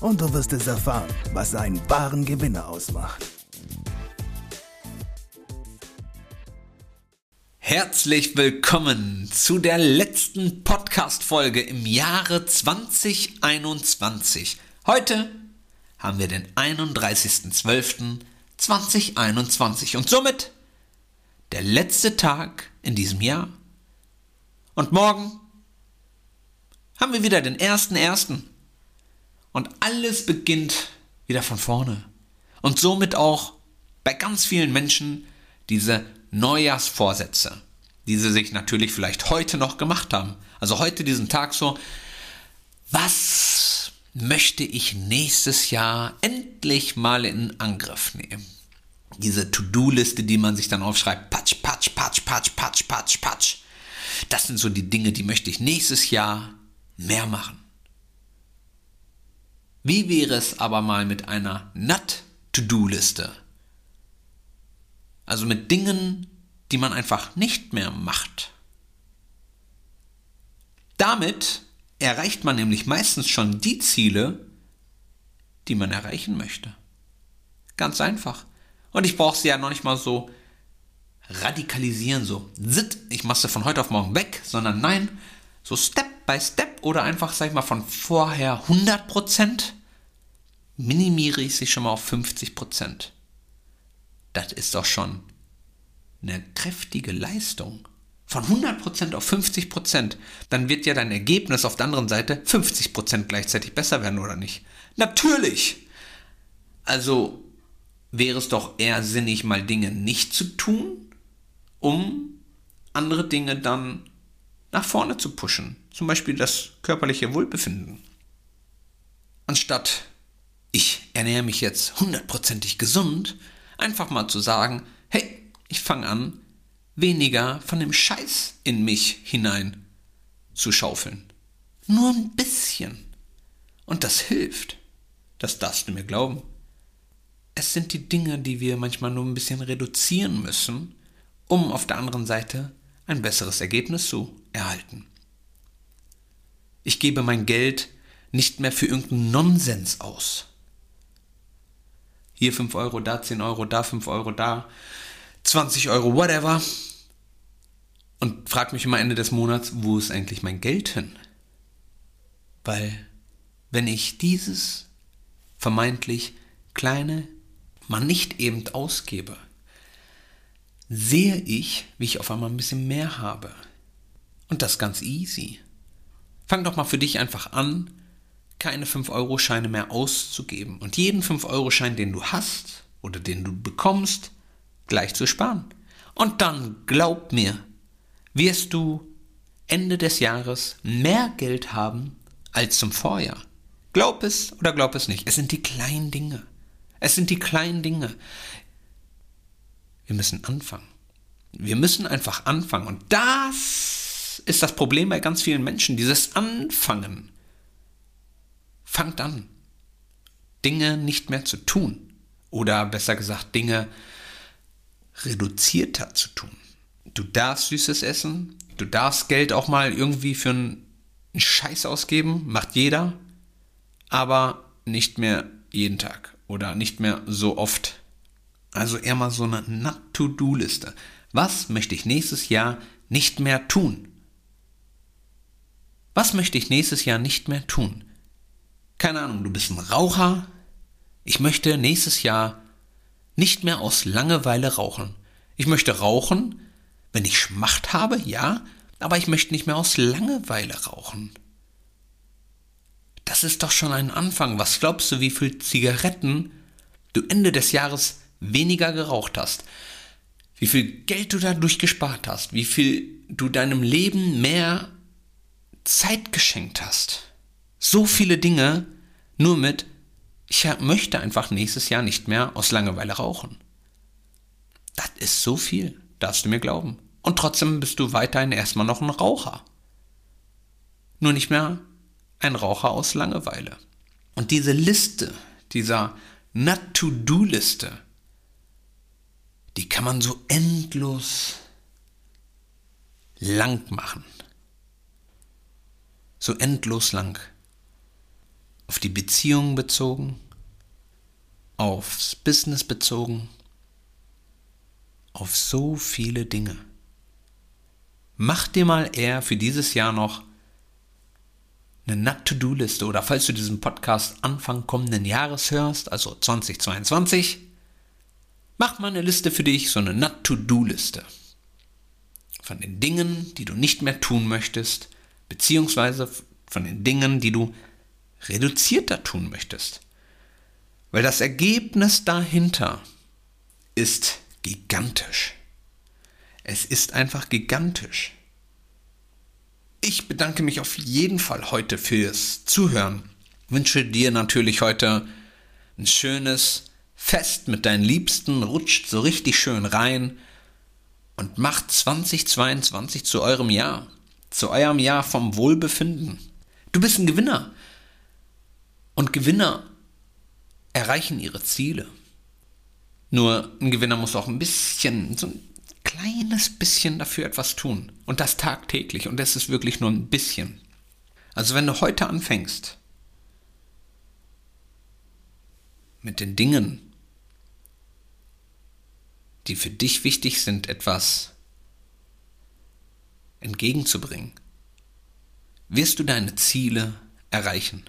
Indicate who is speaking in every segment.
Speaker 1: und du wirst es erfahren, was einen wahren Gewinner ausmacht.
Speaker 2: Herzlich willkommen zu der letzten Podcast-Folge im Jahre 2021. Heute haben wir den 31.12.2021 und somit der letzte Tag in diesem Jahr. Und morgen haben wir wieder den 1.1. Und alles beginnt wieder von vorne. Und somit auch bei ganz vielen Menschen diese Neujahrsvorsätze, die sie sich natürlich vielleicht heute noch gemacht haben. Also heute diesen Tag so, was möchte ich nächstes Jahr endlich mal in Angriff nehmen? Diese To-Do-Liste, die man sich dann aufschreibt, patsch, patsch, patsch, patsch, patsch, patsch, patsch. Das sind so die Dinge, die möchte ich nächstes Jahr mehr machen. Wie wäre es aber mal mit einer Not-To-Do-Liste? Also mit Dingen, die man einfach nicht mehr macht. Damit erreicht man nämlich meistens schon die Ziele, die man erreichen möchte. Ganz einfach. Und ich brauche sie ja noch nicht mal so radikalisieren, so, zit, ich mache sie von heute auf morgen weg, sondern nein, so Step by Step oder einfach, sag ich mal, von vorher 100% minimiere ich sie schon mal auf 50%. Das ist doch schon eine kräftige Leistung. Von 100% auf 50%, dann wird ja dein Ergebnis auf der anderen Seite 50% gleichzeitig besser werden, oder nicht? Natürlich! Also wäre es doch eher sinnig, mal Dinge nicht zu tun, um andere Dinge dann nach vorne zu pushen. Zum Beispiel das körperliche Wohlbefinden. Anstatt ich ernähre mich jetzt hundertprozentig gesund, einfach mal zu sagen, hey, ich fange an, weniger von dem Scheiß in mich hinein zu schaufeln. Nur ein bisschen. Und das hilft. Das darfst du mir glauben. Es sind die Dinge, die wir manchmal nur ein bisschen reduzieren müssen, um auf der anderen Seite ein besseres Ergebnis zu erhalten. Ich gebe mein Geld nicht mehr für irgendeinen Nonsens aus. Hier 5 Euro, da 10 Euro, da 5 Euro, da 20 Euro, whatever. Und frag mich immer Ende des Monats, wo ist eigentlich mein Geld hin? Weil, wenn ich dieses vermeintlich kleine mal nicht eben ausgebe, sehe ich, wie ich auf einmal ein bisschen mehr habe. Und das ganz easy. Fang doch mal für dich einfach an, keine 5-Euro-Scheine mehr auszugeben und jeden 5-Euro-Schein, den du hast oder den du bekommst, gleich zu sparen. Und dann, glaub mir, wirst du Ende des Jahres mehr Geld haben als zum Vorjahr. Glaub es oder glaub es nicht. Es sind die kleinen Dinge. Es sind die kleinen Dinge. Wir müssen anfangen. Wir müssen einfach anfangen. Und das ist das Problem bei ganz vielen Menschen, dieses Anfangen. Fangt an, Dinge nicht mehr zu tun. Oder besser gesagt, Dinge reduzierter zu tun. Du darfst Süßes essen, du darfst Geld auch mal irgendwie für einen Scheiß ausgeben, macht jeder, aber nicht mehr jeden Tag oder nicht mehr so oft. Also eher mal so eine Not-to-Do-Liste. Was möchte ich nächstes Jahr nicht mehr tun? Was möchte ich nächstes Jahr nicht mehr tun? keine Ahnung, du bist ein Raucher, ich möchte nächstes Jahr nicht mehr aus Langeweile rauchen. Ich möchte rauchen, wenn ich Schmacht habe, ja, aber ich möchte nicht mehr aus Langeweile rauchen. Das ist doch schon ein Anfang. Was glaubst du, wie viel Zigaretten du Ende des Jahres weniger geraucht hast? Wie viel Geld du dadurch gespart hast? Wie viel du deinem Leben mehr Zeit geschenkt hast? So viele Dinge nur mit ich möchte einfach nächstes Jahr nicht mehr aus Langeweile rauchen. Das ist so viel, darfst du mir glauben. Und trotzdem bist du weiterhin erstmal noch ein Raucher. Nur nicht mehr ein Raucher aus Langeweile. Und diese Liste, dieser Not-to-Do-Liste, die kann man so endlos lang machen. So endlos lang. Auf die Beziehungen bezogen, aufs Business bezogen, auf so viele Dinge. Mach dir mal eher für dieses Jahr noch eine Not-to-Do-Liste oder falls du diesen Podcast Anfang kommenden Jahres hörst, also 2022, mach mal eine Liste für dich, so eine Not-to-Do-Liste. Von den Dingen, die du nicht mehr tun möchtest, beziehungsweise von den Dingen, die du reduzierter tun möchtest. Weil das Ergebnis dahinter ist gigantisch. Es ist einfach gigantisch. Ich bedanke mich auf jeden Fall heute fürs Zuhören. Wünsche dir natürlich heute ein schönes Fest mit deinen Liebsten, rutscht so richtig schön rein und macht 2022 zu eurem Jahr, zu eurem Jahr vom Wohlbefinden. Du bist ein Gewinner. Und Gewinner erreichen ihre Ziele. Nur ein Gewinner muss auch ein bisschen, so ein kleines bisschen dafür etwas tun. Und das tagtäglich. Und das ist wirklich nur ein bisschen. Also wenn du heute anfängst, mit den Dingen, die für dich wichtig sind, etwas entgegenzubringen, wirst du deine Ziele erreichen.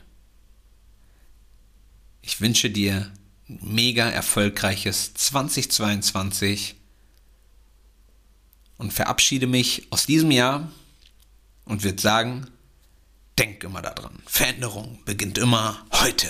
Speaker 2: Ich wünsche dir mega erfolgreiches 2022 und verabschiede mich aus diesem Jahr und würde sagen, denk immer daran, Veränderung beginnt immer heute.